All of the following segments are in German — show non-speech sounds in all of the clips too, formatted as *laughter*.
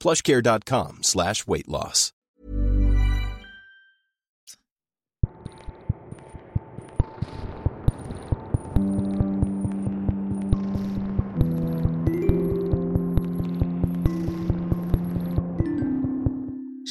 plushcare.com slash weight loss.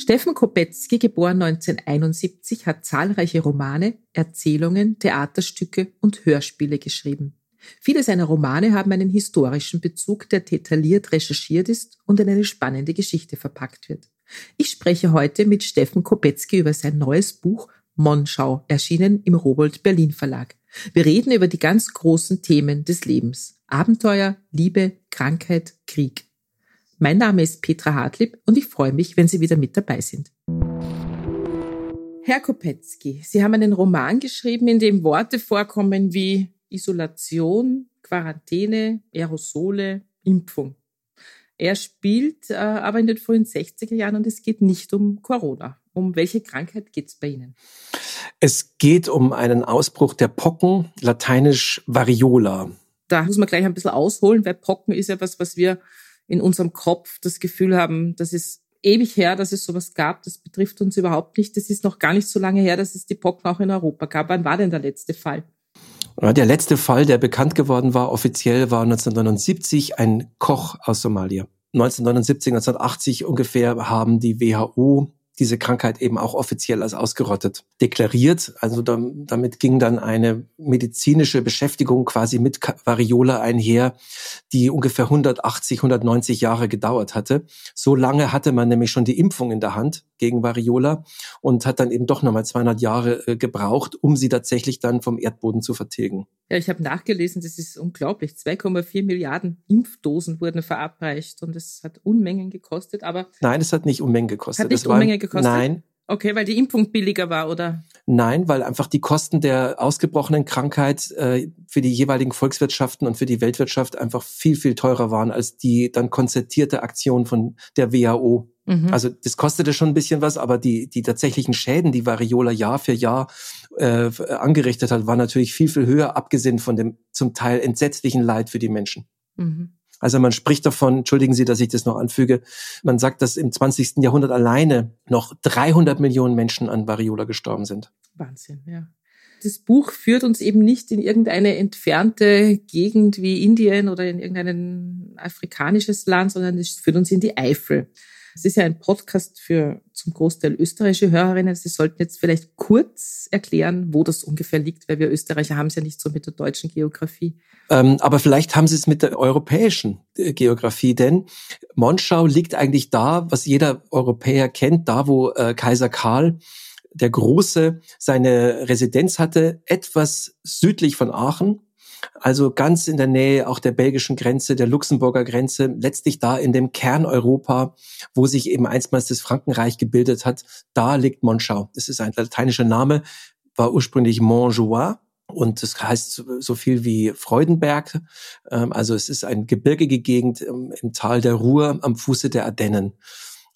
Steffen Kopetzky, geboren 1971, hat zahlreiche Romane, Erzählungen, Theaterstücke und Hörspiele geschrieben. Viele seiner Romane haben einen historischen Bezug, der detailliert recherchiert ist und in eine spannende Geschichte verpackt wird. Ich spreche heute mit Steffen Kopetzky über sein neues Buch Monschau, erschienen im Robold Berlin Verlag. Wir reden über die ganz großen Themen des Lebens. Abenteuer, Liebe, Krankheit, Krieg. Mein Name ist Petra Hartlieb und ich freue mich, wenn Sie wieder mit dabei sind. Herr Kopetzky, Sie haben einen Roman geschrieben, in dem Worte vorkommen wie Isolation, Quarantäne, Aerosole, Impfung. Er spielt äh, aber in den frühen 60er Jahren und es geht nicht um Corona. Um welche Krankheit geht es bei Ihnen? Es geht um einen Ausbruch der Pocken, lateinisch Variola. Da muss man gleich ein bisschen ausholen, weil Pocken ist ja was, was wir in unserem Kopf das Gefühl haben, das ist ewig her, dass es sowas gab. Das betrifft uns überhaupt nicht. Das ist noch gar nicht so lange her, dass es die Pocken auch in Europa gab. Wann war denn der letzte Fall? Der letzte Fall, der bekannt geworden war, offiziell war 1979 ein Koch aus Somalia. 1979, 1980 ungefähr haben die WHO diese Krankheit eben auch offiziell als ausgerottet deklariert. Also damit ging dann eine medizinische Beschäftigung quasi mit Variola einher, die ungefähr 180, 190 Jahre gedauert hatte. So lange hatte man nämlich schon die Impfung in der Hand gegen Variola und hat dann eben doch nochmal 200 Jahre äh, gebraucht, um sie tatsächlich dann vom Erdboden zu vertilgen. Ja, ich habe nachgelesen, das ist unglaublich. 2,4 Milliarden Impfdosen wurden verabreicht und es hat Unmengen gekostet, aber. Nein, es hat nicht Unmengen gekostet. Hat nicht Unmengen gekostet? Nein. Okay, weil die Impfung billiger war, oder? Nein, weil einfach die Kosten der ausgebrochenen Krankheit äh, für die jeweiligen Volkswirtschaften und für die Weltwirtschaft einfach viel, viel teurer waren als die dann konzertierte Aktion von der WHO. Mhm. Also das kostete schon ein bisschen was, aber die, die tatsächlichen Schäden, die Variola Jahr für Jahr äh, angerichtet hat, waren natürlich viel, viel höher, abgesehen von dem zum Teil entsetzlichen Leid für die Menschen. Mhm. Also man spricht davon, entschuldigen Sie, dass ich das noch anfüge, man sagt, dass im 20. Jahrhundert alleine noch 300 Millionen Menschen an Variola gestorben sind. Wahnsinn, ja. Das Buch führt uns eben nicht in irgendeine entfernte Gegend wie Indien oder in irgendein afrikanisches Land, sondern es führt uns in die Eifel. Es ist ja ein Podcast für zum Großteil österreichische Hörerinnen. Sie sollten jetzt vielleicht kurz erklären, wo das ungefähr liegt, weil wir Österreicher haben es ja nicht so mit der deutschen Geografie. Ähm, aber vielleicht haben Sie es mit der europäischen äh, Geografie, denn Monschau liegt eigentlich da, was jeder Europäer kennt, da wo äh, Kaiser Karl der Große seine Residenz hatte, etwas südlich von Aachen also ganz in der Nähe auch der belgischen Grenze, der Luxemburger Grenze, letztlich da in dem Kern Europa, wo sich eben einstmals das Frankenreich gebildet hat, da liegt Monschau. Das ist ein lateinischer Name, war ursprünglich Montjoie und das heißt so viel wie Freudenberg. Ähm, also es ist eine gebirgige Gegend im Tal der Ruhr am Fuße der Ardennen.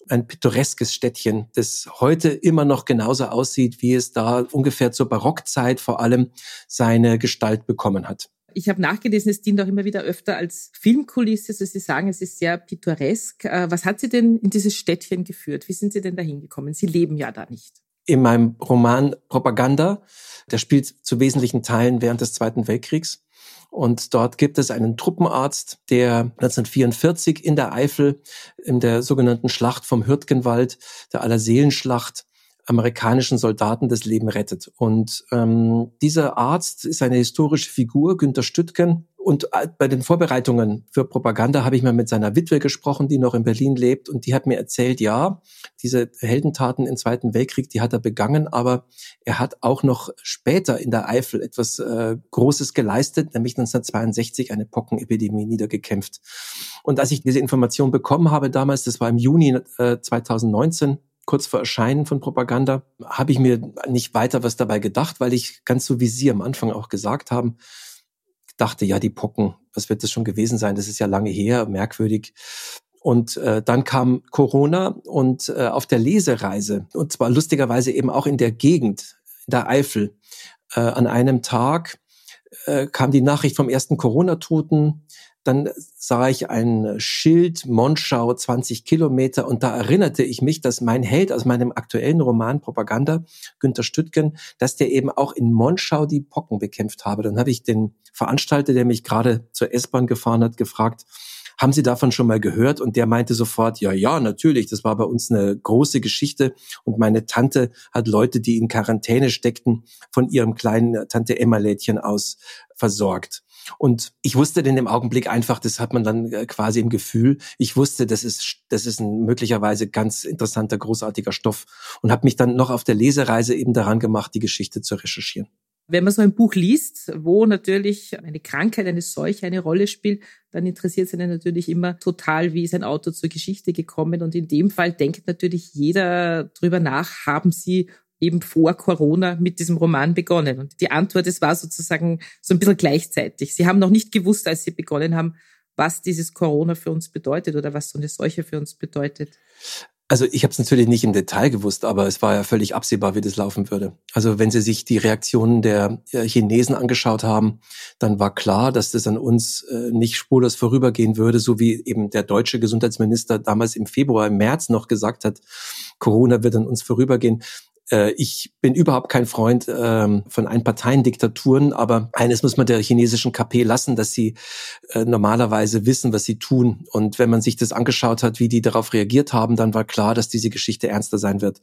Ein pittoreskes Städtchen, das heute immer noch genauso aussieht, wie es da ungefähr zur Barockzeit vor allem seine Gestalt bekommen hat. Ich habe nachgelesen, es dient auch immer wieder öfter als Filmkulisse. Also Sie sagen, es ist sehr pittoresk. Äh, was hat Sie denn in dieses Städtchen geführt? Wie sind Sie denn da hingekommen? Sie leben ja da nicht. In meinem Roman Propaganda, der spielt zu wesentlichen Teilen während des Zweiten Weltkriegs. Und dort gibt es einen Truppenarzt, der 1944 in der Eifel in der sogenannten Schlacht vom Hürtgenwald, der Allerseelenschlacht, amerikanischen Soldaten das Leben rettet. Und ähm, dieser Arzt ist eine historische Figur, Günter Stüttgen. Und äh, bei den Vorbereitungen für Propaganda habe ich mal mit seiner Witwe gesprochen, die noch in Berlin lebt. Und die hat mir erzählt, ja, diese Heldentaten im Zweiten Weltkrieg, die hat er begangen, aber er hat auch noch später in der Eifel etwas äh, Großes geleistet, nämlich 1962 eine Pockenepidemie niedergekämpft. Und als ich diese Information bekommen habe damals, das war im Juni äh, 2019, kurz vor Erscheinen von Propaganda, habe ich mir nicht weiter was dabei gedacht, weil ich ganz so wie Sie am Anfang auch gesagt haben, dachte, ja, die Pocken, was wird das schon gewesen sein? Das ist ja lange her, merkwürdig. Und äh, dann kam Corona und äh, auf der Lesereise, und zwar lustigerweise eben auch in der Gegend, in der Eifel, äh, an einem Tag äh, kam die Nachricht vom ersten Corona-Toten, dann sah ich ein Schild, Monschau, 20 Kilometer, und da erinnerte ich mich, dass mein Held aus meinem aktuellen Roman Propaganda, Günter Stüttgen, dass der eben auch in Monschau die Pocken bekämpft habe. Dann habe ich den Veranstalter, der mich gerade zur S-Bahn gefahren hat, gefragt, haben Sie davon schon mal gehört? Und der meinte sofort, ja, ja, natürlich, das war bei uns eine große Geschichte. Und meine Tante hat Leute, die in Quarantäne steckten, von ihrem kleinen Tante Emma-Lädchen aus versorgt. Und ich wusste in dem Augenblick einfach, das hat man dann äh, quasi im Gefühl, ich wusste, das ist, das ist ein möglicherweise ganz interessanter, großartiger Stoff und habe mich dann noch auf der Lesereise eben daran gemacht, die Geschichte zu recherchieren. Wenn man so ein Buch liest, wo natürlich eine Krankheit, eine Seuche eine Rolle spielt, dann interessiert es einen natürlich immer total, wie ist ein Autor zur Geschichte gekommen. Und in dem Fall denkt natürlich jeder drüber nach, haben Sie eben vor Corona mit diesem Roman begonnen? Und die Antwort, es war sozusagen so ein bisschen gleichzeitig. Sie haben noch nicht gewusst, als Sie begonnen haben, was dieses Corona für uns bedeutet oder was so eine Seuche für uns bedeutet. Also ich habe es natürlich nicht im Detail gewusst, aber es war ja völlig absehbar, wie das laufen würde. Also wenn Sie sich die Reaktionen der äh, Chinesen angeschaut haben, dann war klar, dass das an uns äh, nicht spurlos vorübergehen würde, so wie eben der deutsche Gesundheitsminister damals im Februar, im März noch gesagt hat, Corona wird an uns vorübergehen. Äh, ich bin überhaupt kein Freund ähm, von Einparteiendiktaturen, aber eines muss man der chinesischen KP lassen, dass sie äh, normalerweise wissen, was sie tun. Und wenn man sich das angeschaut hat, wie die darauf reagiert haben, dann war klar, dass diese Geschichte ernster sein wird.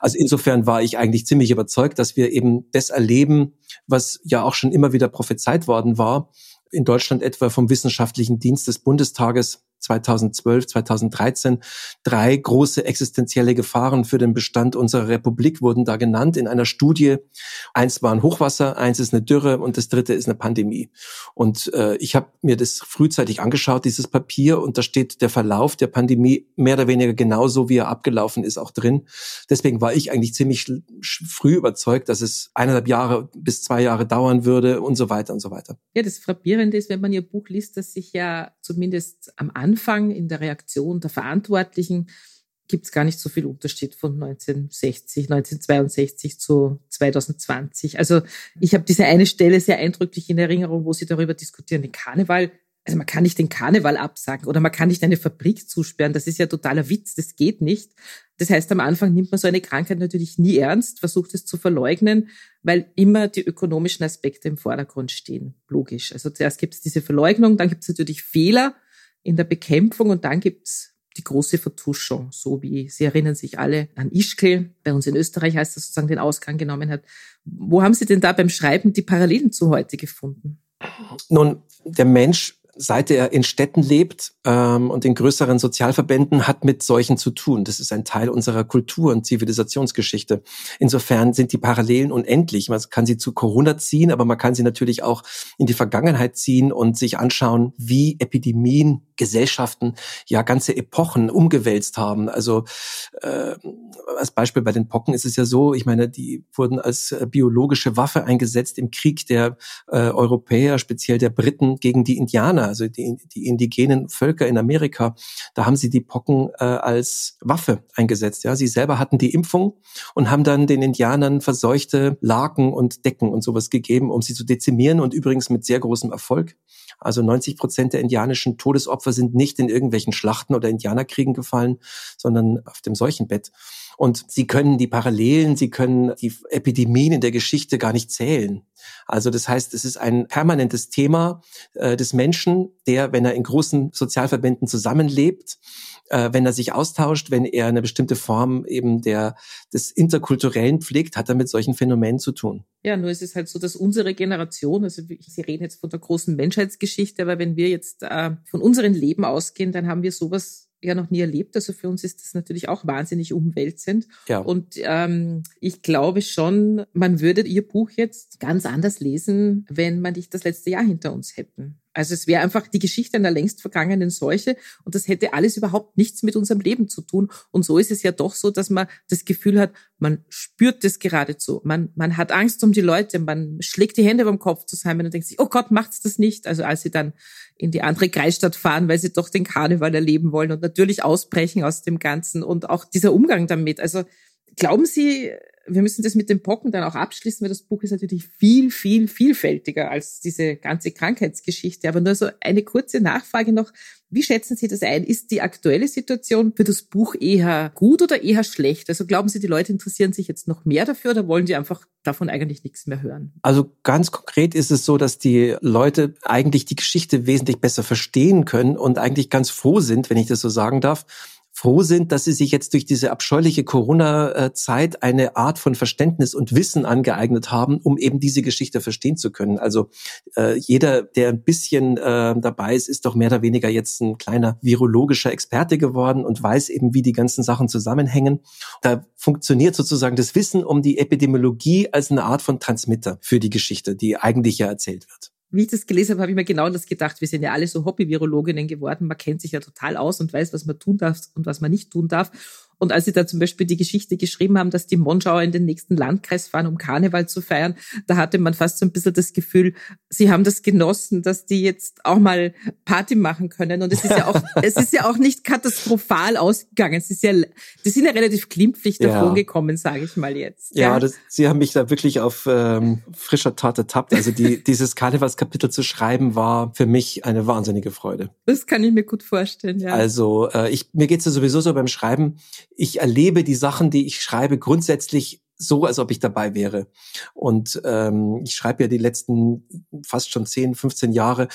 Also insofern war ich eigentlich ziemlich überzeugt, dass wir eben das erleben, was ja auch schon immer wieder prophezeit worden war, in Deutschland etwa vom Wissenschaftlichen Dienst des Bundestages 2012, 2013. Drei große existenzielle Gefahren für den Bestand unserer Republik wurden da genannt in einer Studie. Eins war ein Hochwasser, eins ist eine Dürre und das dritte ist eine Pandemie. Und äh, ich habe mir das frühzeitig angeschaut, dieses Papier, und da steht der Verlauf der Pandemie mehr oder weniger genauso, wie er abgelaufen ist, auch drin. Deswegen war ich eigentlich ziemlich früh überzeugt, dass es eineinhalb Jahre bis zwei Jahre dauern würde und so weiter und so weiter. Ja, das Frappierende ist, wenn man Ihr Buch liest, dass sich ja zumindest am Anfang Anfang in der Reaktion der Verantwortlichen gibt es gar nicht so viel Unterschied von 1960, 1962 zu 2020. Also ich habe diese eine Stelle sehr eindrücklich in Erinnerung, wo sie darüber diskutieren, den Karneval. Also man kann nicht den Karneval absagen oder man kann nicht eine Fabrik zusperren. Das ist ja totaler Witz, das geht nicht. Das heißt, am Anfang nimmt man so eine Krankheit natürlich nie ernst, versucht es zu verleugnen, weil immer die ökonomischen Aspekte im Vordergrund stehen. Logisch. Also zuerst gibt es diese Verleugnung, dann gibt es natürlich Fehler, in der Bekämpfung und dann gibt's die große Vertuschung, so wie Sie erinnern sich alle an Ischgl, bei uns in Österreich heißt das sozusagen den Ausgang genommen hat. Wo haben Sie denn da beim Schreiben die Parallelen zu heute gefunden? Nun, der Mensch seit er in Städten lebt ähm, und in größeren Sozialverbänden, hat mit solchen zu tun. Das ist ein Teil unserer Kultur- und Zivilisationsgeschichte. Insofern sind die Parallelen unendlich. Man kann sie zu Corona ziehen, aber man kann sie natürlich auch in die Vergangenheit ziehen und sich anschauen, wie Epidemien Gesellschaften ja ganze Epochen umgewälzt haben. Also äh, als Beispiel bei den Pocken ist es ja so, ich meine, die wurden als äh, biologische Waffe eingesetzt im Krieg der äh, Europäer, speziell der Briten gegen die Indianer Indianer, also die, die indigenen Völker in Amerika, da haben sie die Pocken äh, als Waffe eingesetzt. Ja, sie selber hatten die Impfung und haben dann den Indianern verseuchte Laken und Decken und sowas gegeben, um sie zu dezimieren und übrigens mit sehr großem Erfolg. Also 90 Prozent der indianischen Todesopfer sind nicht in irgendwelchen Schlachten oder Indianerkriegen gefallen, sondern auf dem Seuchenbett. Und sie können die Parallelen, sie können die Epidemien in der Geschichte gar nicht zählen. Also das heißt, es ist ein permanentes Thema äh, des Menschen, der, wenn er in großen Sozialverbänden zusammenlebt, äh, wenn er sich austauscht, wenn er eine bestimmte Form eben der des interkulturellen pflegt, hat er mit solchen Phänomenen zu tun. Ja, nur es ist halt so, dass unsere Generation, also Sie reden jetzt von der großen Menschheitsgeschichte, aber wenn wir jetzt äh, von unserem Leben ausgehen, dann haben wir sowas ja noch nie erlebt. Also für uns ist das natürlich auch wahnsinnig umwälzend. Ja. Und ähm, ich glaube schon, man würde Ihr Buch jetzt ganz anders lesen, wenn man nicht das letzte Jahr hinter uns hätten. Also es wäre einfach die Geschichte einer längst vergangenen Seuche und das hätte alles überhaupt nichts mit unserem Leben zu tun. Und so ist es ja doch so, dass man das Gefühl hat, man spürt es geradezu. Man, man hat Angst um die Leute, man schlägt die Hände beim Kopf zusammen und denkt sich, oh Gott, macht's das nicht. Also als sie dann in die andere Kreisstadt fahren, weil sie doch den Karneval erleben wollen und natürlich ausbrechen aus dem Ganzen und auch dieser Umgang damit. Also glauben Sie, wir müssen das mit den Pocken dann auch abschließen, weil das Buch ist natürlich viel, viel vielfältiger als diese ganze Krankheitsgeschichte. Aber nur so eine kurze Nachfrage noch. Wie schätzen Sie das ein? Ist die aktuelle Situation für das Buch eher gut oder eher schlecht? Also glauben Sie, die Leute interessieren sich jetzt noch mehr dafür oder wollen die einfach davon eigentlich nichts mehr hören? Also ganz konkret ist es so, dass die Leute eigentlich die Geschichte wesentlich besser verstehen können und eigentlich ganz froh sind, wenn ich das so sagen darf, froh sind, dass sie sich jetzt durch diese abscheuliche Corona-Zeit eine Art von Verständnis und Wissen angeeignet haben, um eben diese Geschichte verstehen zu können. Also äh, jeder, der ein bisschen äh, dabei ist, ist doch mehr oder weniger jetzt ein kleiner virologischer Experte geworden und weiß eben, wie die ganzen Sachen zusammenhängen. Da funktioniert sozusagen das Wissen um die Epidemiologie als eine Art von Transmitter für die Geschichte, die eigentlich ja erzählt wird wie ich das gelesen habe, habe ich mir genau das gedacht. Wir sind ja alle so Hobby-Virologinnen geworden. Man kennt sich ja total aus und weiß, was man tun darf und was man nicht tun darf. Und als sie da zum Beispiel die Geschichte geschrieben haben, dass die Monschauer in den nächsten Landkreis fahren, um Karneval zu feiern, da hatte man fast so ein bisschen das Gefühl, sie haben das genossen, dass die jetzt auch mal Party machen können. Und es ist ja auch, *laughs* es ist ja auch nicht katastrophal ausgegangen. Es ist ja, die sind ja relativ glimpflich davon ja. gekommen, sage ich mal jetzt. Ja, ja das, sie haben mich da wirklich auf ähm, frischer Tat ertappt. Also die, *laughs* dieses Karnevalskapitel zu schreiben war für mich eine wahnsinnige Freude. Das kann ich mir gut vorstellen, ja. Also äh, ich, mir geht's ja sowieso so beim Schreiben, ich erlebe die Sachen, die ich schreibe, grundsätzlich so, als ob ich dabei wäre. Und ähm, ich schreibe ja die letzten fast schon 10, 15 Jahre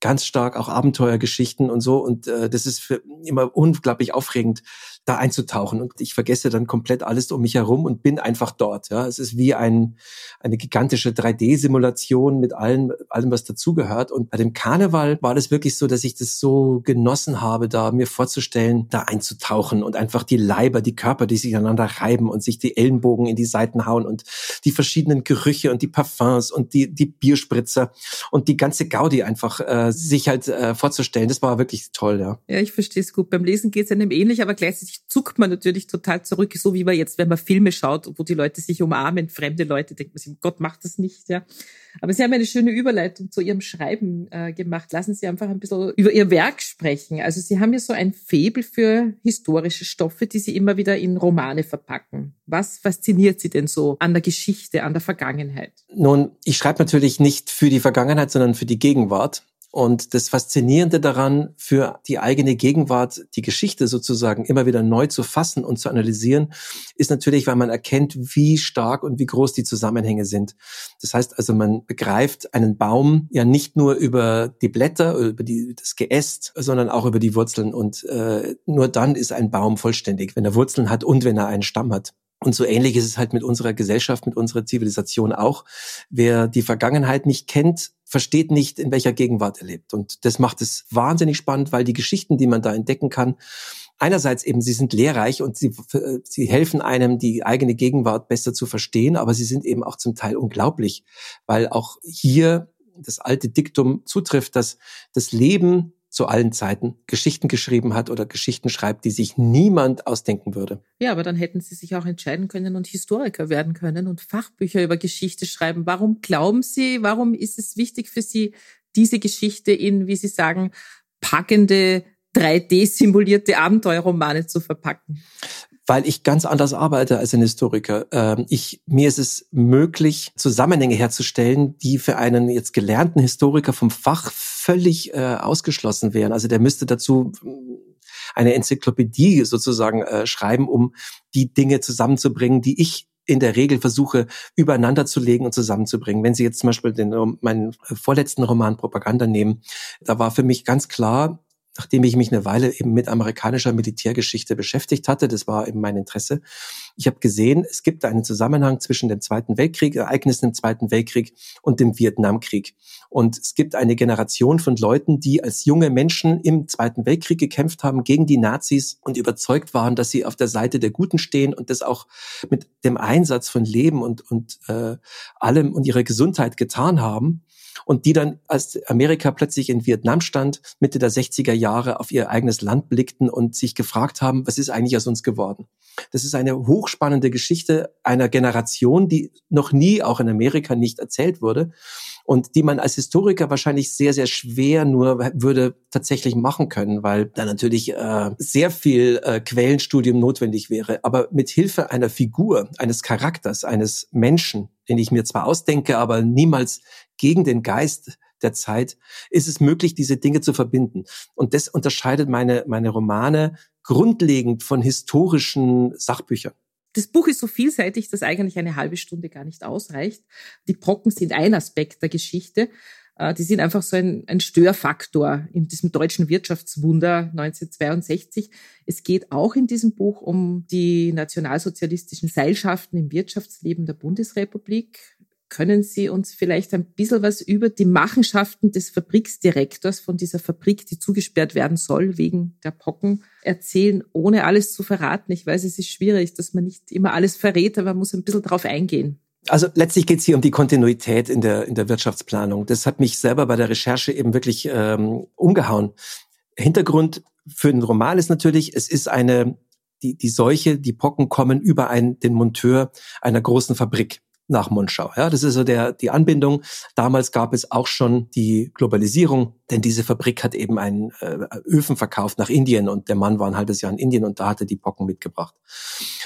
ganz stark auch Abenteuergeschichten und so. Und äh, das ist für immer unglaublich aufregend, da einzutauchen. Und ich vergesse dann komplett alles um mich herum und bin einfach dort. Ja, es ist wie ein, eine gigantische 3D-Simulation mit allem, allem, was dazugehört. Und bei dem Karneval war das wirklich so, dass ich das so genossen habe, da mir vorzustellen, da einzutauchen und einfach die Leiber, die Körper, die sich aneinander reiben und sich die Ellenbogen in die Seiten hauen und die verschiedenen Gerüche und die Parfums und die, die Bierspritzer und die ganze Gaudi einfach äh, sich halt äh, vorzustellen. Das war wirklich toll, ja. Ja, ich verstehe es gut. Beim Lesen geht es einem ähnlich, aber gleichzeitig zuckt man natürlich total zurück, so wie man jetzt, wenn man Filme schaut, wo die Leute sich umarmen, fremde Leute, denkt man sich, Gott macht das nicht, ja. Aber Sie haben eine schöne Überleitung zu Ihrem Schreiben äh, gemacht. Lassen Sie einfach ein bisschen über Ihr Werk sprechen. Also Sie haben ja so ein Faible für historische Stoffe, die Sie immer wieder in Romane verpacken. Was fasziniert Sie denn so an der Geschichte, an der Vergangenheit? Nun, ich schreibe natürlich nicht für die Vergangenheit, sondern für die Gegenwart. Und das Faszinierende daran, für die eigene Gegenwart die Geschichte sozusagen immer wieder neu zu fassen und zu analysieren, ist natürlich, weil man erkennt, wie stark und wie groß die Zusammenhänge sind. Das heißt also, man begreift einen Baum ja nicht nur über die Blätter, über die, das Geäst, sondern auch über die Wurzeln. Und äh, nur dann ist ein Baum vollständig, wenn er Wurzeln hat und wenn er einen Stamm hat. Und so ähnlich ist es halt mit unserer Gesellschaft, mit unserer Zivilisation auch. Wer die Vergangenheit nicht kennt, versteht nicht, in welcher Gegenwart er lebt. Und das macht es wahnsinnig spannend, weil die Geschichten, die man da entdecken kann, einerseits eben, sie sind lehrreich und sie, sie helfen einem, die eigene Gegenwart besser zu verstehen, aber sie sind eben auch zum Teil unglaublich, weil auch hier das alte Diktum zutrifft, dass das Leben zu allen Zeiten Geschichten geschrieben hat oder Geschichten schreibt, die sich niemand ausdenken würde. Ja, aber dann hätten Sie sich auch entscheiden können und Historiker werden können und Fachbücher über Geschichte schreiben. Warum glauben Sie, warum ist es wichtig für Sie, diese Geschichte in, wie Sie sagen, packende 3D-simulierte Abenteuerromane zu verpacken? weil ich ganz anders arbeite als ein Historiker. Ähm, ich, mir ist es möglich, Zusammenhänge herzustellen, die für einen jetzt gelernten Historiker vom Fach völlig äh, ausgeschlossen wären. Also der müsste dazu äh, eine Enzyklopädie sozusagen äh, schreiben, um die Dinge zusammenzubringen, die ich in der Regel versuche, übereinander zu legen und zusammenzubringen. Wenn Sie jetzt zum Beispiel den, meinen vorletzten Roman Propaganda nehmen, da war für mich ganz klar, nachdem ich mich eine Weile eben mit amerikanischer Militärgeschichte beschäftigt hatte, das war eben mein Interesse, ich habe gesehen, es gibt einen Zusammenhang zwischen dem Zweiten Weltkrieg, Ereignissen im Zweiten Weltkrieg und dem Vietnamkrieg. Und es gibt eine Generation von Leuten, die als junge Menschen im Zweiten Weltkrieg gekämpft haben gegen die Nazis und überzeugt waren, dass sie auf der Seite der Guten stehen und das auch mit dem Einsatz von Leben und, und äh, allem und ihrer Gesundheit getan haben und die dann, als Amerika plötzlich in Vietnam stand, Mitte der 60er Jahre auf ihr eigenes Land blickten und sich gefragt haben, was ist eigentlich aus uns geworden? Das ist eine hochspannende Geschichte einer Generation, die noch nie auch in Amerika nicht erzählt wurde und die man als Historiker wahrscheinlich sehr, sehr schwer nur würde tatsächlich machen können, weil da natürlich äh, sehr viel äh, Quellenstudium notwendig wäre. Aber mit Hilfe einer Figur, eines Charakters, eines Menschen, den ich mir zwar ausdenke, aber niemals gegen den Geist der Zeit, ist es möglich, diese Dinge zu verbinden. Und das unterscheidet meine, meine Romane grundlegend von historischen Sachbüchern. Das Buch ist so vielseitig, dass eigentlich eine halbe Stunde gar nicht ausreicht. Die Brocken sind ein Aspekt der Geschichte. Äh, die sind einfach so ein, ein Störfaktor in diesem deutschen Wirtschaftswunder 1962. Es geht auch in diesem Buch um die nationalsozialistischen Seilschaften im Wirtschaftsleben der Bundesrepublik. Können Sie uns vielleicht ein bisschen was über die Machenschaften des Fabriksdirektors von dieser Fabrik, die zugesperrt werden soll wegen der Pocken, erzählen, ohne alles zu verraten? Ich weiß, es ist schwierig, dass man nicht immer alles verrät, aber man muss ein bisschen drauf eingehen. Also letztlich geht es hier um die Kontinuität in der, in der Wirtschaftsplanung. Das hat mich selber bei der Recherche eben wirklich ähm, umgehauen. Hintergrund für den Roman ist natürlich, es ist eine, die, die Seuche, die Pocken kommen über einen, den Monteur einer großen Fabrik nach Monschau. Ja, das ist so der, die Anbindung. Damals gab es auch schon die Globalisierung, denn diese Fabrik hat eben einen äh, Öfen verkauft nach Indien und der Mann war ein halbes Jahr in Indien und da hatte die Pocken mitgebracht.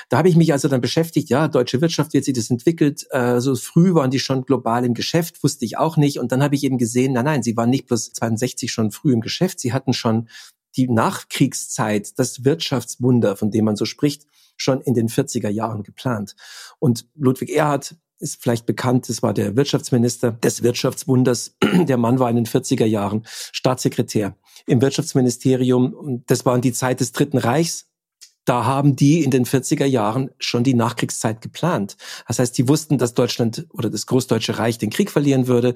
Da habe ich mich also dann beschäftigt, ja, deutsche Wirtschaft, wie hat sich das entwickelt? Äh, so früh waren die schon global im Geschäft, wusste ich auch nicht. Und dann habe ich eben gesehen, nein, nein, sie waren nicht bloß 62 schon früh im Geschäft, sie hatten schon die Nachkriegszeit, das Wirtschaftswunder, von dem man so spricht, schon in den 40er Jahren geplant. Und Ludwig Erhard ist vielleicht bekannt, das war der Wirtschaftsminister des Wirtschaftswunders. *clears throat* Der Mann war in den 40er Jahren Staatssekretär im Wirtschaftsministerium. Und das war in die Zeit des Dritten Reichs. Da haben die in den 40er Jahren schon die Nachkriegszeit geplant. Das heißt, die wussten, dass Deutschland oder das Großdeutsche Reich den Krieg verlieren würde.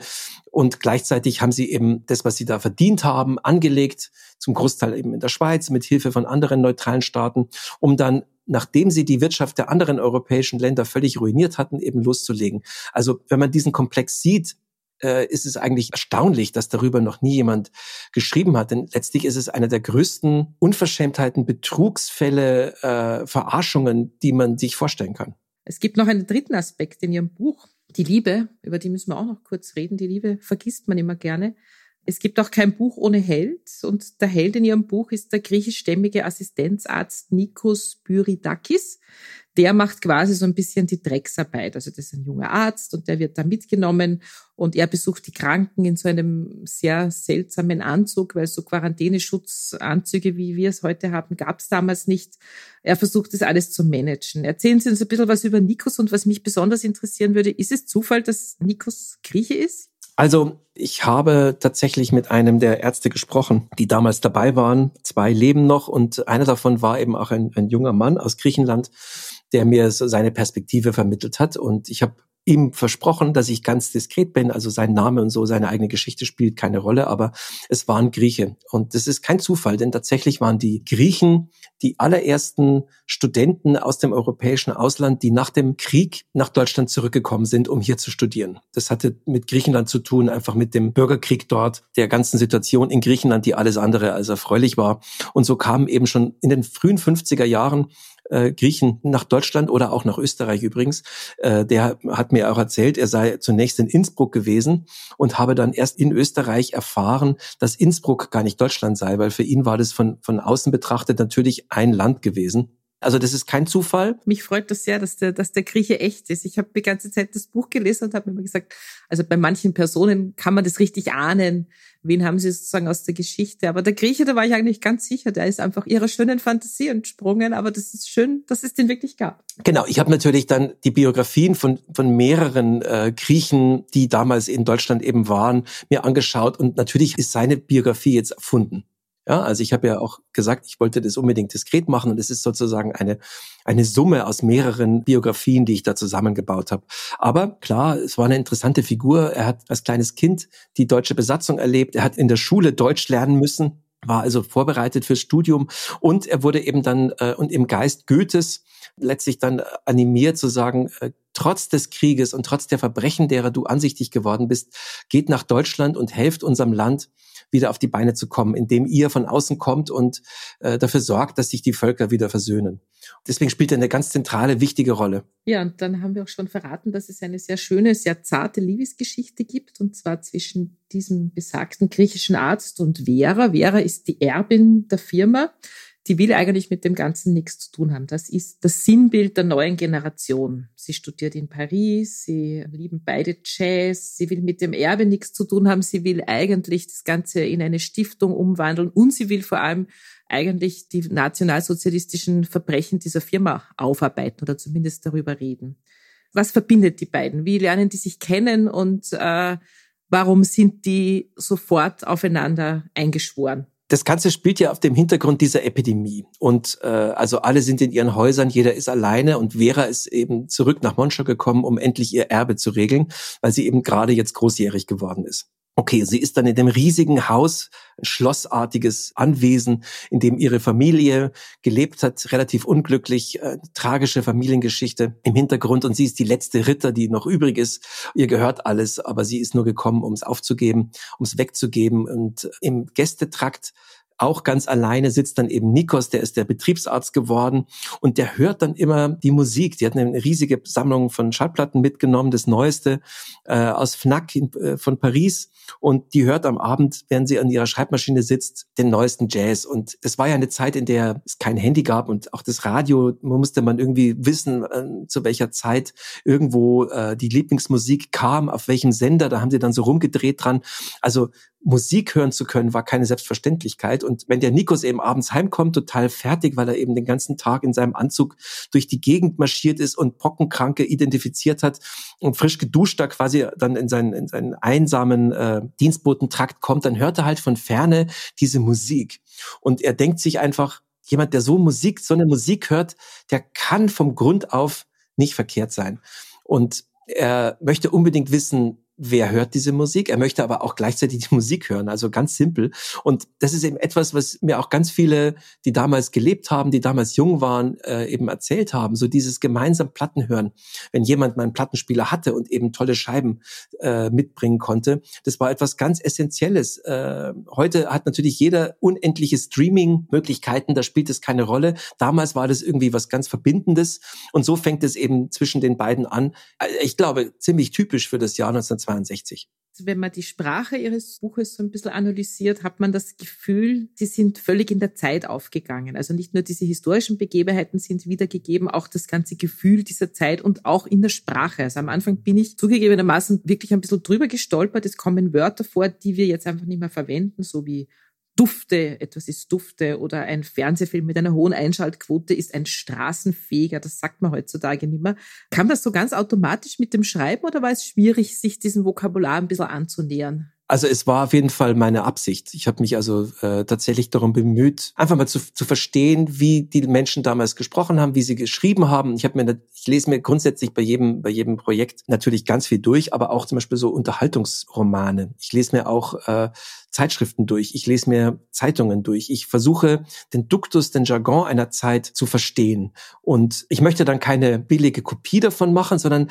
Und gleichzeitig haben sie eben das, was sie da verdient haben, angelegt, zum Großteil eben in der Schweiz mit Hilfe von anderen neutralen Staaten, um dann nachdem sie die Wirtschaft der anderen europäischen Länder völlig ruiniert hatten, eben loszulegen. Also wenn man diesen Komplex sieht, äh, ist es eigentlich erstaunlich, dass darüber noch nie jemand geschrieben hat. Denn letztlich ist es einer der größten Unverschämtheiten, Betrugsfälle, äh, Verarschungen, die man sich vorstellen kann. Es gibt noch einen dritten Aspekt in Ihrem Buch, die Liebe, über die müssen wir auch noch kurz reden. Die Liebe vergisst man immer gerne. Es gibt auch kein Buch ohne Held und der Held in ihrem Buch ist der griechischstämmige Assistenzarzt Nikos Byridakis. Der macht quasi so ein bisschen die Drecksarbeit. Also das ist ein junger Arzt und der wird da mitgenommen und er besucht die Kranken in so einem sehr seltsamen Anzug, weil so Quarantäneschutzanzüge, wie wir es heute haben, gab es damals nicht. Er versucht das alles zu managen. Erzählen Sie uns ein bisschen was über Nikos und was mich besonders interessieren würde, ist es Zufall, dass Nikos Grieche ist? Also ich habe tatsächlich mit einem der Ärzte gesprochen, die damals dabei waren. Zwei leben noch und einer davon war eben auch ein, ein junger Mann aus Griechenland, der mir so seine Perspektive vermittelt hat. Und ich habe ihm versprochen, dass ich ganz diskret bin, also sein Name und so, seine eigene Geschichte spielt keine Rolle, aber es waren Grieche. Und das ist kein Zufall, denn tatsächlich waren die Griechen die allerersten Studenten aus dem europäischen Ausland, die nach dem Krieg nach Deutschland zurückgekommen sind, um hier zu studieren. Das hatte mit Griechenland zu tun, einfach mit dem Bürgerkrieg dort, der ganzen Situation in Griechenland, die alles andere als erfreulich war. Und so kamen eben schon in den frühen 50er Jahren äh, Griechen nach Deutschland oder auch nach Österreich übrigens. Äh, der hat mir auch erzählt, er sei zunächst in Innsbruck gewesen und habe dann erst in Österreich erfahren, dass Innsbruck gar nicht Deutschland sei, weil für ihn war das von, von außen betrachtet natürlich ein Land gewesen. Also das ist kein Zufall. Mich freut das sehr, dass der, dass der Grieche echt ist. Ich habe die ganze Zeit das Buch gelesen und habe mir immer gesagt, also bei manchen Personen kann man das richtig ahnen. Wen haben sie sozusagen aus der Geschichte? Aber der Grieche, da war ich eigentlich ganz sicher, der ist einfach ihrer schönen Fantasie entsprungen. Aber das ist schön, dass es den wirklich gab. Genau, ich habe natürlich dann die Biografien von, von mehreren äh, Griechen, die damals in Deutschland eben waren, mir angeschaut. Und natürlich ist seine Biografie jetzt erfunden. Ja, also ich habe ja auch gesagt, ich wollte das unbedingt diskret machen und es ist sozusagen eine, eine Summe aus mehreren Biografien, die ich da zusammengebaut habe. Aber klar, es war eine interessante Figur. Er hat als kleines Kind die deutsche Besatzung erlebt. Er hat in der Schule Deutsch lernen müssen, war also vorbereitet fürs Studium und er wurde eben dann äh, und im Geist Goethes letztlich dann animiert zu sagen, äh, trotz des Krieges und trotz der Verbrechen, derer du ansichtig geworden bist, geht nach Deutschland und helft unserem Land wieder auf die Beine zu kommen, indem ihr von außen kommt und äh, dafür sorgt, dass sich die Völker wieder versöhnen. Deswegen spielt er eine ganz zentrale, wichtige Rolle. Ja, und dann haben wir auch schon verraten, dass es eine sehr schöne, sehr zarte Liebesgeschichte gibt, und zwar zwischen diesem besagten griechischen Arzt und Vera. Vera ist die Erbin der Firma die will eigentlich mit dem Ganzen nichts zu tun haben. Das ist das Sinnbild der neuen Generation. Sie studiert in Paris, sie lieben beide Jazz, sie will mit dem Erbe nichts zu tun haben, sie will eigentlich das Ganze in eine Stiftung umwandeln und sie will vor allem eigentlich die nationalsozialistischen Verbrechen dieser Firma aufarbeiten oder zumindest darüber reden. Was verbindet die beiden? Wie lernen die sich kennen und äh, warum sind die sofort aufeinander eingeschworen? Das Ganze spielt ja auf dem Hintergrund dieser Epidemie. Und äh, also alle sind in ihren Häusern, jeder ist alleine und Vera ist eben zurück nach Monschau gekommen, um endlich ihr Erbe zu regeln, weil sie eben gerade jetzt großjährig geworden ist. Okay, sie ist dann in dem riesigen Haus, ein schlossartiges Anwesen, in dem ihre Familie gelebt hat, relativ unglücklich, äh, tragische Familiengeschichte im Hintergrund und sie ist die letzte Ritter, die noch übrig ist. Ihr gehört alles, aber sie ist nur gekommen, um es aufzugeben, um es wegzugeben und im Gästetrakt auch ganz alleine sitzt dann eben Nikos, der ist der Betriebsarzt geworden und der hört dann immer die Musik. Die hat eine riesige Sammlung von Schallplatten mitgenommen, das Neueste äh, aus Fnac in, äh, von Paris und die hört am Abend, während sie an ihrer Schreibmaschine sitzt, den neuesten Jazz. Und es war ja eine Zeit, in der es kein Handy gab und auch das Radio, man musste man irgendwie wissen, äh, zu welcher Zeit irgendwo äh, die Lieblingsmusik kam, auf welchem Sender, da haben sie dann so rumgedreht dran. Also Musik hören zu können, war keine Selbstverständlichkeit. Und wenn der Nikos eben abends heimkommt, total fertig, weil er eben den ganzen Tag in seinem Anzug durch die Gegend marschiert ist und Pockenkranke identifiziert hat und frisch geduscht da quasi dann in seinen, in seinen einsamen äh, Dienstbotentrakt kommt, dann hört er halt von ferne diese Musik. Und er denkt sich einfach, jemand, der so Musik, so eine Musik hört, der kann vom Grund auf nicht verkehrt sein. Und er möchte unbedingt wissen, wer hört diese Musik. Er möchte aber auch gleichzeitig die *laughs* Musik hören, also ganz simpel. Und das ist eben etwas, was mir auch ganz viele, die damals gelebt haben, die damals jung waren, äh, eben erzählt haben. So dieses gemeinsam Platten hören. Wenn jemand mal einen Plattenspieler hatte und eben tolle Scheiben äh, mitbringen konnte, das war etwas ganz Essentielles. Äh, heute hat natürlich jeder unendliche Streaming-Möglichkeiten, da spielt es keine Rolle. Damals war das irgendwie was ganz Verbindendes und so fängt es eben zwischen den beiden an. Äh, ich glaube, ziemlich typisch für das Jahr 1920 1962. Wenn man die Sprache Ihres Buches so ein bisschen analysiert, hat man das Gefühl, Sie sind völlig in der Zeit aufgegangen. Also nicht nur diese historischen Begebenheiten sind wiedergegeben, auch das ganze Gefühl dieser Zeit und auch in der Sprache. Also am Anfang bin ich zugegebenermaßen wirklich ein bisschen drüber gestolpert. Es kommen Wörter vor, die wir jetzt einfach nicht mehr verwenden, so wie Dufte, etwas ist Dufte oder ein Fernsehfilm mit einer hohen Einschaltquote ist ein Straßenfeger, das sagt man heutzutage nicht mehr. Kam das so ganz automatisch mit dem Schreiben oder war es schwierig, sich diesem Vokabular ein bisschen anzunähern? Also es war auf jeden Fall meine Absicht. Ich habe mich also äh, tatsächlich darum bemüht, einfach mal zu, zu verstehen, wie die Menschen damals gesprochen haben, wie sie geschrieben haben. Ich habe mir, ich lese mir grundsätzlich bei jedem bei jedem Projekt natürlich ganz viel durch, aber auch zum Beispiel so Unterhaltungsromane. Ich lese mir auch äh, Zeitschriften durch, ich lese mir Zeitungen durch. Ich versuche den Duktus, den Jargon einer Zeit zu verstehen. Und ich möchte dann keine billige Kopie davon machen, sondern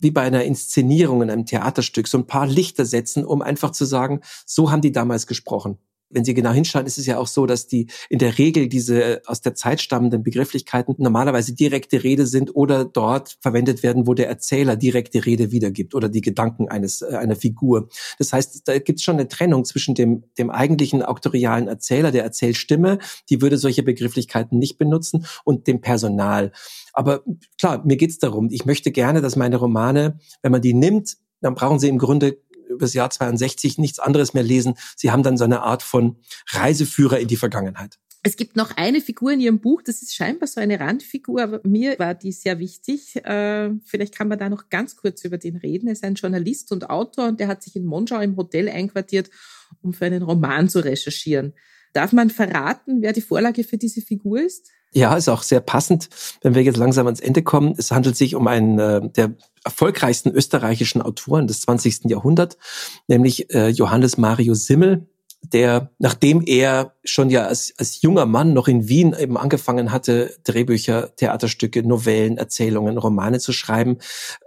wie bei einer Inszenierung in einem Theaterstück so ein paar Lichter setzen, um einfach zu sagen, so haben die damals gesprochen. Wenn Sie genau hinschauen, ist es ja auch so, dass die in der Regel diese aus der Zeit stammenden Begrifflichkeiten normalerweise direkte Rede sind oder dort verwendet werden, wo der Erzähler direkte Rede wiedergibt oder die Gedanken eines äh, einer Figur. Das heißt, da gibt es schon eine Trennung zwischen dem dem eigentlichen auktorialen Erzähler, der Erzählstimme, die würde solche Begrifflichkeiten nicht benutzen und dem Personal. Aber klar, mir geht's darum, ich möchte gerne, dass meine Romane, wenn man die nimmt, dann brauchen sie im Grunde über Jahr 62 nichts anderes mehr lesen. Sie haben dann so eine Art von Reiseführer in die Vergangenheit. Es gibt noch eine Figur in Ihrem Buch, das ist scheinbar so eine Randfigur, aber mir war die sehr wichtig. Äh, vielleicht kann man da noch ganz kurz über den reden. Er ist ein Journalist und Autor und der hat sich in Monschau im Hotel einquartiert, um für einen Roman zu recherchieren. Darf man verraten, wer die Vorlage für diese Figur ist? Ja, ist auch sehr passend, wenn wir jetzt langsam ans Ende kommen. Es handelt sich um einen äh, der erfolgreichsten österreichischen Autoren des 20. Jahrhunderts, nämlich äh, Johannes Mario Simmel, der, nachdem er schon ja als, als junger Mann noch in Wien eben angefangen hatte, Drehbücher, Theaterstücke, Novellen, Erzählungen, Romane zu schreiben,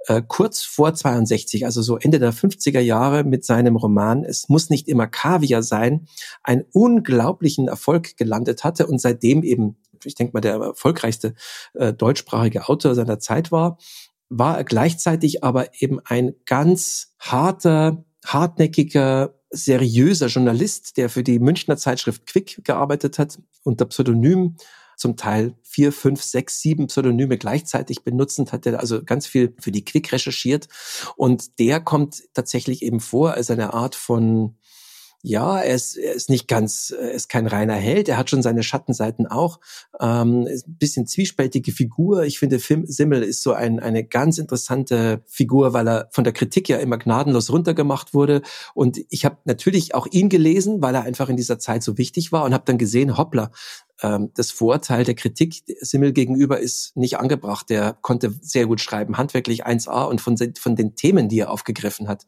äh, kurz vor 62, also so Ende der 50er Jahre mit seinem Roman Es muss nicht immer Kaviar sein, einen unglaublichen Erfolg gelandet hatte und seitdem eben ich denke mal, der erfolgreichste äh, deutschsprachige Autor seiner Zeit war, war er gleichzeitig aber eben ein ganz harter, hartnäckiger, seriöser Journalist, der für die Münchner Zeitschrift Quick gearbeitet hat, unter Pseudonym zum Teil vier, fünf, sechs, sieben Pseudonyme gleichzeitig benutzend, hat er also ganz viel für die Quick recherchiert. Und der kommt tatsächlich eben vor als eine Art von ja, er ist, er ist nicht ganz, er ist kein reiner Held, er hat schon seine Schattenseiten auch. Ähm, ist ein bisschen zwiespältige Figur. Ich finde, Film Simmel ist so ein, eine ganz interessante Figur, weil er von der Kritik ja immer gnadenlos runtergemacht wurde. Und ich habe natürlich auch ihn gelesen, weil er einfach in dieser Zeit so wichtig war und habe dann gesehen, hoppla, ähm, das Vorteil der Kritik Simmel gegenüber ist nicht angebracht. Der konnte sehr gut schreiben, handwerklich 1a und von, von den Themen, die er aufgegriffen hat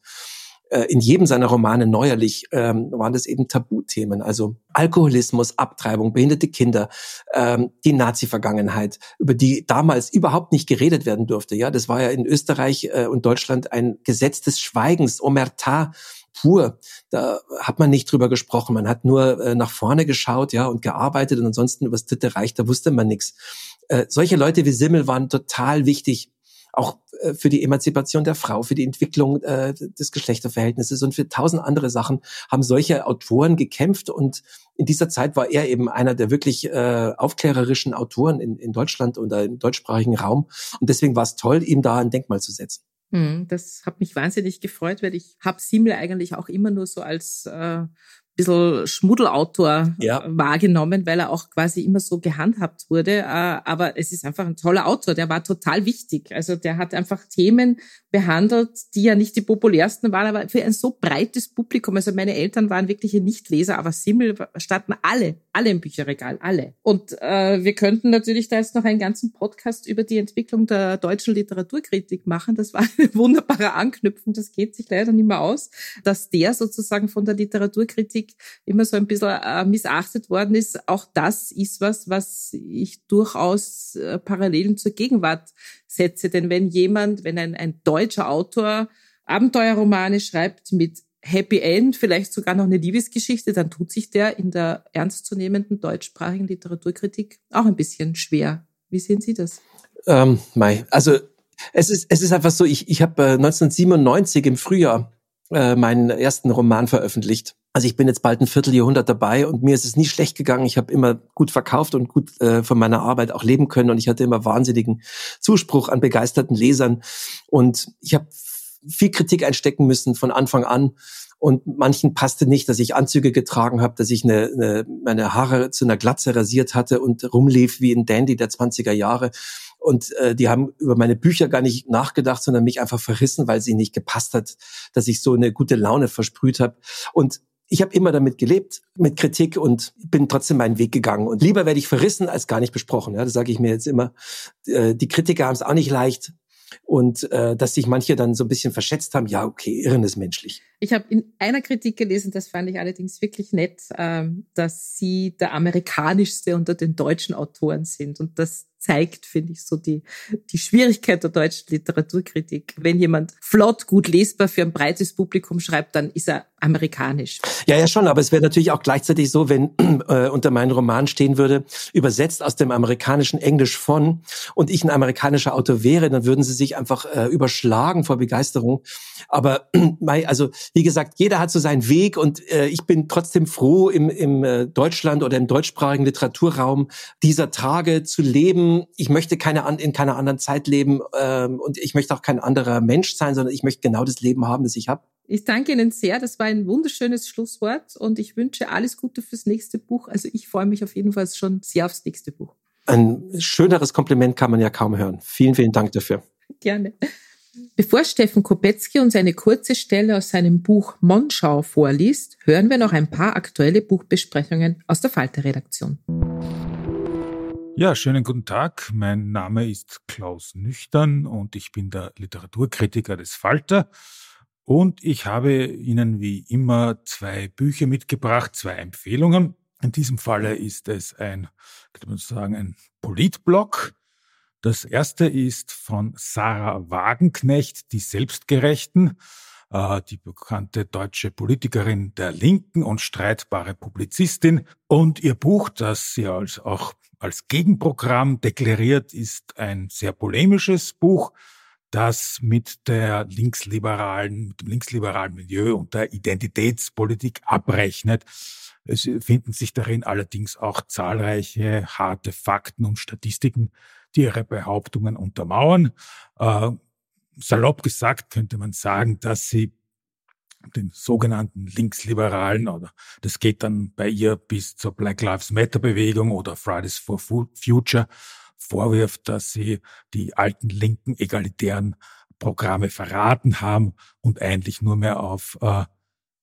äh, in jedem seiner Romane neuerlich ähm, waren das eben Tabuthemen, also Alkoholismus, Abtreibung, behinderte Kinder, ähm, die Nazi-Vergangenheit, über die damals überhaupt nicht geredet werden durfte. Ja, das war ja in Österreich äh, und Deutschland ein Gesetz des Schweigens, Omerta pur. Da hat man nicht drüber gesprochen. Man hat nur äh, nach vorne geschaut, ja, und gearbeitet und ansonsten über das Dritte Reich, da wusste man nichts. Äh, solche Leute wie Simmel waren total wichtig auch äh, für die Emanzipation der Frau, für die Entwicklung äh, des Geschlechterverhältnisses und für tausend andere Sachen haben solche Autoren gekämpft und in dieser Zeit war er eben einer der wirklich äh, aufklärerischen Autoren in, in Deutschland oder im deutschsprachigen Raum und deswegen war es toll, ihm da ein Denkmal zu setzen. Hm, das hat mich wahnsinnig gefreut, weil ich habe Simmel eigentlich auch immer nur so als äh, bisschen Schmuddelautor ja. wahrgenommen, weil er auch quasi immer so gehandhabt wurde. Äh, aber es ist einfach ein toller Autor, der war total wichtig. Also der hat einfach Themen behandelt, die ja nicht die populärsten waren, aber für ein so breites Publikum. Also meine Eltern waren wirkliche Nichtleser, aber Simmel standen alle, alle im Bücherregal, alle. Und äh, wir könnten natürlich da jetzt noch einen ganzen Podcast über die Entwicklung der deutschen Literaturkritik machen. Das war eine wunderbare Anknüpfung. Das geht sich leider nicht mehr aus, dass der sozusagen von der Literaturkritik Politik immer so ein bisschen äh, missachtet worden ist. Auch das ist was, was ich durchaus äh, Parallelen zur Gegenwart setze. Denn wenn jemand, wenn ein, ein deutscher Autor Abenteuerromane schreibt mit Happy End, vielleicht sogar noch eine Liebesgeschichte, dann tut sich der in der ernstzunehmenden deutschsprachigen Literaturkritik auch ein bisschen schwer. Wie sehen Sie das? Ähm, Mai, also es ist, es ist einfach so, ich, ich habe äh, 1997 im Frühjahr äh, meinen ersten Roman veröffentlicht. Also ich bin jetzt bald ein Vierteljahrhundert dabei und mir ist es nie schlecht gegangen. Ich habe immer gut verkauft und gut äh, von meiner Arbeit auch leben können und ich hatte immer wahnsinnigen Zuspruch an begeisterten Lesern und ich habe viel Kritik einstecken müssen von Anfang an und manchen passte nicht, dass ich Anzüge getragen habe, dass ich eine, eine, meine Haare zu einer Glatze rasiert hatte und rumlief wie ein Dandy der 20er Jahre. Und äh, die haben über meine Bücher gar nicht nachgedacht, sondern mich einfach verrissen, weil sie nicht gepasst hat, dass ich so eine gute Laune versprüht habe. Und ich habe immer damit gelebt, mit Kritik und bin trotzdem meinen Weg gegangen. Und lieber werde ich verrissen als gar nicht besprochen. Ja, das sage ich mir jetzt immer. Äh, die Kritiker haben es auch nicht leicht. Und äh, dass sich manche dann so ein bisschen verschätzt haben, ja, okay, Irren ist menschlich. Ich habe in einer Kritik gelesen, das fand ich allerdings wirklich nett, ähm, dass sie der amerikanischste unter den deutschen Autoren sind und dass zeigt, finde ich, so die, die Schwierigkeit der deutschen Literaturkritik. Wenn jemand flott, gut lesbar für ein breites Publikum schreibt, dann ist er amerikanisch. Ja, ja schon, aber es wäre natürlich auch gleichzeitig so, wenn *clears throat* äh, unter meinem Roman stehen würde, übersetzt aus dem amerikanischen Englisch von und ich ein amerikanischer Autor wäre, dann würden sie sich einfach äh, überschlagen vor Begeisterung. Aber *clears throat* also wie gesagt, jeder hat so seinen Weg und äh, ich bin trotzdem froh, im, im äh, Deutschland oder im deutschsprachigen Literaturraum dieser Tage zu leben. Ich möchte keine in keiner anderen Zeit leben ähm, und ich möchte auch kein anderer Mensch sein, sondern ich möchte genau das Leben haben, das ich habe. Ich danke Ihnen sehr. Das war ein wunderschönes Schlusswort und ich wünsche alles Gute fürs nächste Buch. Also ich freue mich auf jeden Fall schon sehr aufs nächste Buch. Ein schöneres Kompliment kann man ja kaum hören. Vielen, vielen Dank dafür. Gerne. Bevor Steffen Kopetzky uns eine kurze Stelle aus seinem Buch Monschau vorliest, hören wir noch ein paar aktuelle Buchbesprechungen aus der Falter-Redaktion. Ja, schönen guten Tag. Mein Name ist Klaus Nüchtern und ich bin der Literaturkritiker des Falter. Und ich habe Ihnen wie immer zwei Bücher mitgebracht, zwei Empfehlungen. In diesem Falle ist es ein, könnte man sagen, ein Politblog. Das erste ist von Sarah Wagenknecht, die Selbstgerechten, äh, die bekannte deutsche Politikerin der Linken und streitbare Publizistin. Und ihr Buch, das sie als auch als Gegenprogramm deklariert, ist ein sehr polemisches Buch, das mit der linksliberalen, mit dem linksliberalen Milieu und der Identitätspolitik abrechnet. Es finden sich darin allerdings auch zahlreiche harte Fakten und Statistiken, die ihre Behauptungen untermauern. Äh, salopp gesagt könnte man sagen, dass sie den sogenannten Linksliberalen oder das geht dann bei ihr bis zur Black Lives Matter Bewegung oder Fridays for Future vorwirft, dass sie die alten linken egalitären Programme verraten haben und eigentlich nur mehr auf äh,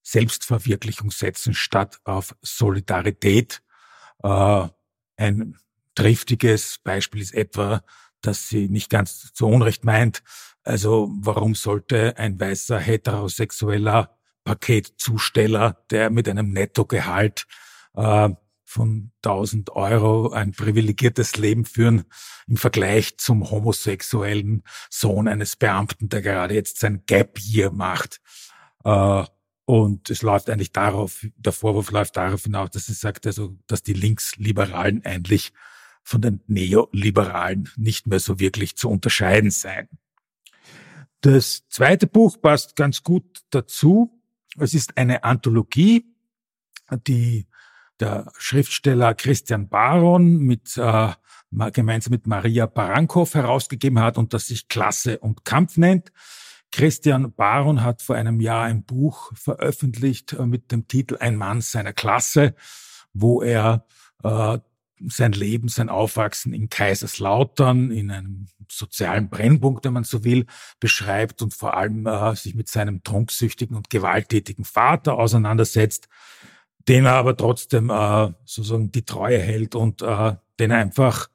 Selbstverwirklichung setzen statt auf Solidarität. Äh, ein triftiges Beispiel ist etwa, dass sie nicht ganz zu Unrecht meint, also warum sollte ein weißer heterosexueller Paketzusteller, der mit einem Nettogehalt äh, von 1000 Euro ein privilegiertes Leben führen im Vergleich zum homosexuellen Sohn eines Beamten, der gerade jetzt sein Gap Year macht. Äh, und es läuft eigentlich darauf, der Vorwurf läuft darauf hinaus, dass sie sagt, also, dass die Linksliberalen eigentlich von den Neoliberalen nicht mehr so wirklich zu unterscheiden seien. Das zweite Buch passt ganz gut dazu. Es ist eine Anthologie, die der Schriftsteller Christian Baron mit äh, gemeinsam mit Maria Barankow herausgegeben hat und das sich Klasse und Kampf nennt. Christian Baron hat vor einem Jahr ein Buch veröffentlicht äh, mit dem Titel Ein Mann seiner Klasse, wo er äh, sein Leben, sein Aufwachsen in Kaiserslautern, in einem sozialen Brennpunkt, wenn man so will, beschreibt und vor allem äh, sich mit seinem trunksüchtigen und gewalttätigen Vater auseinandersetzt, den er aber trotzdem äh, sozusagen die Treue hält und äh, den er einfach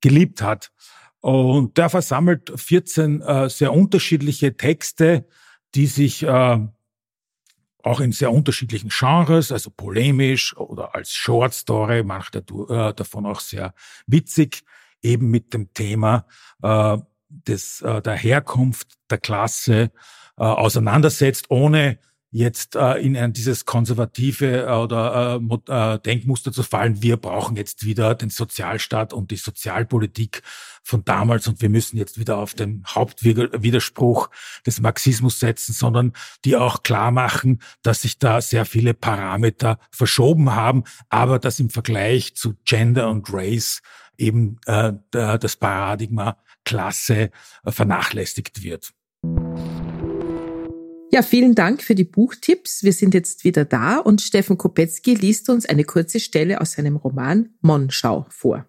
geliebt hat. Und der versammelt 14 äh, sehr unterschiedliche Texte, die sich äh, auch in sehr unterschiedlichen Genres, also polemisch oder als Short Story, manche äh, davon auch sehr witzig, eben mit dem Thema äh, des, äh, der Herkunft der Klasse äh, auseinandersetzt, ohne jetzt äh, in ein, dieses konservative äh, oder äh, äh, Denkmuster zu fallen, wir brauchen jetzt wieder den Sozialstaat und die Sozialpolitik von damals und wir müssen jetzt wieder auf den Hauptwiderspruch des Marxismus setzen, sondern die auch klar machen, dass sich da sehr viele Parameter verschoben haben, aber dass im Vergleich zu Gender und Race eben äh, das Paradigma Klasse äh, vernachlässigt wird. Ja, vielen Dank für die Buchtipps. Wir sind jetzt wieder da und Steffen Kopetzky liest uns eine kurze Stelle aus seinem Roman Monschau vor.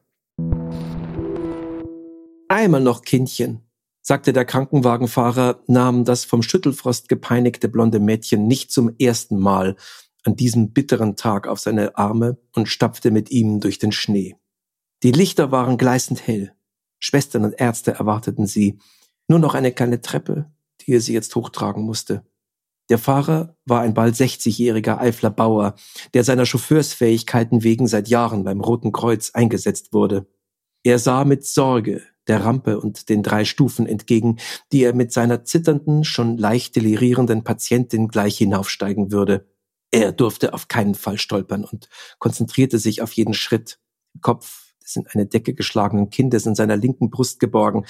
Einmal noch, Kindchen, sagte der Krankenwagenfahrer, nahm das vom Schüttelfrost gepeinigte blonde Mädchen nicht zum ersten Mal an diesem bitteren Tag auf seine Arme und stapfte mit ihm durch den Schnee. Die Lichter waren gleißend hell. Schwestern und Ärzte erwarteten sie. Nur noch eine kleine Treppe, die er sie jetzt hochtragen musste. Der Fahrer war ein bald 60-jähriger Eifler Bauer, der seiner Chauffeursfähigkeiten wegen seit Jahren beim Roten Kreuz eingesetzt wurde. Er sah mit Sorge der Rampe und den drei Stufen entgegen, die er mit seiner zitternden, schon leicht delirierenden Patientin gleich hinaufsteigen würde. Er durfte auf keinen Fall stolpern und konzentrierte sich auf jeden Schritt. Kopf des in eine Decke geschlagenen Kindes in seiner linken Brust geborgen.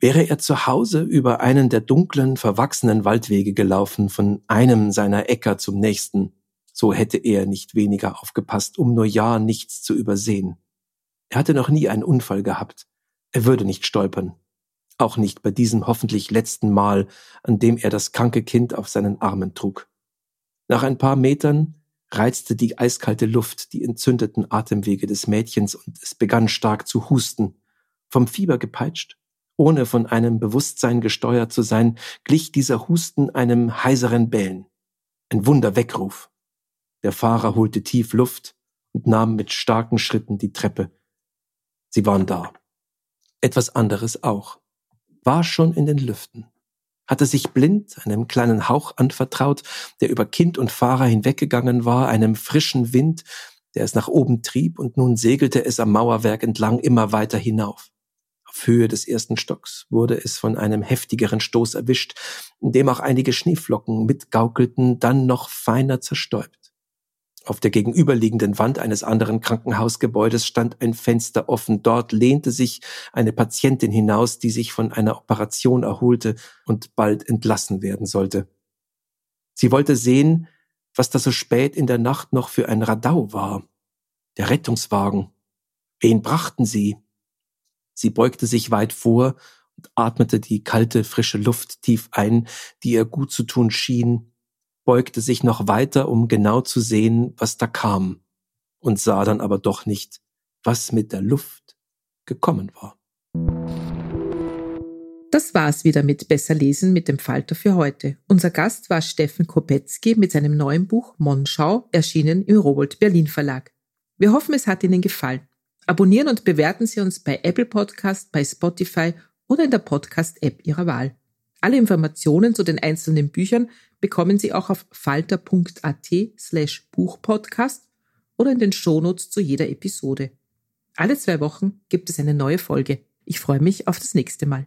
Wäre er zu Hause über einen der dunklen, verwachsenen Waldwege gelaufen, von einem seiner Äcker zum nächsten, so hätte er nicht weniger aufgepasst, um nur ja nichts zu übersehen. Er hatte noch nie einen Unfall gehabt. Er würde nicht stolpern. Auch nicht bei diesem hoffentlich letzten Mal, an dem er das kranke Kind auf seinen Armen trug. Nach ein paar Metern reizte die eiskalte Luft die entzündeten Atemwege des Mädchens und es begann stark zu husten. Vom Fieber gepeitscht, ohne von einem Bewusstsein gesteuert zu sein, glich dieser Husten einem heiseren Bellen. Ein Wunderweckruf. Der Fahrer holte tief Luft und nahm mit starken Schritten die Treppe. Sie waren da. Etwas anderes auch. War schon in den Lüften hatte sich blind einem kleinen Hauch anvertraut, der über Kind und Fahrer hinweggegangen war, einem frischen Wind, der es nach oben trieb, und nun segelte es am Mauerwerk entlang immer weiter hinauf. Auf Höhe des ersten Stocks wurde es von einem heftigeren Stoß erwischt, in dem auch einige Schneeflocken mitgaukelten, dann noch feiner zerstäubt. Auf der gegenüberliegenden Wand eines anderen Krankenhausgebäudes stand ein Fenster offen. Dort lehnte sich eine Patientin hinaus, die sich von einer Operation erholte und bald entlassen werden sollte. Sie wollte sehen, was da so spät in der Nacht noch für ein Radau war. Der Rettungswagen. Wen brachten sie? Sie beugte sich weit vor und atmete die kalte, frische Luft tief ein, die ihr gut zu tun schien, beugte sich noch weiter, um genau zu sehen, was da kam, und sah dann aber doch nicht, was mit der Luft gekommen war. Das war's wieder mit Besser lesen mit dem Falter für heute. Unser Gast war Steffen Kopetzky mit seinem neuen Buch Monschau, erschienen im Rowold Berlin Verlag. Wir hoffen, es hat Ihnen gefallen. Abonnieren und bewerten Sie uns bei Apple Podcast, bei Spotify oder in der Podcast-App Ihrer Wahl. Alle Informationen zu den einzelnen Büchern bekommen Sie auch auf falter.at slash Buchpodcast oder in den Shownotes zu jeder Episode. Alle zwei Wochen gibt es eine neue Folge. Ich freue mich auf das nächste Mal.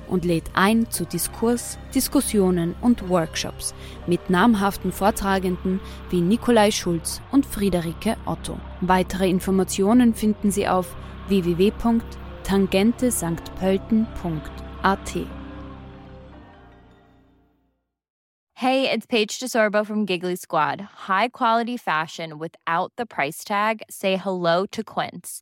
und lädt ein zu Diskurs, Diskussionen und Workshops mit namhaften Vortragenden wie Nikolai Schulz und Friederike Otto. Weitere Informationen finden Sie auf www.tangentesanktpölten.at. Hey, it's Paige DeSorbo from Giggly Squad. High quality fashion without the price tag. Say hello to Quince.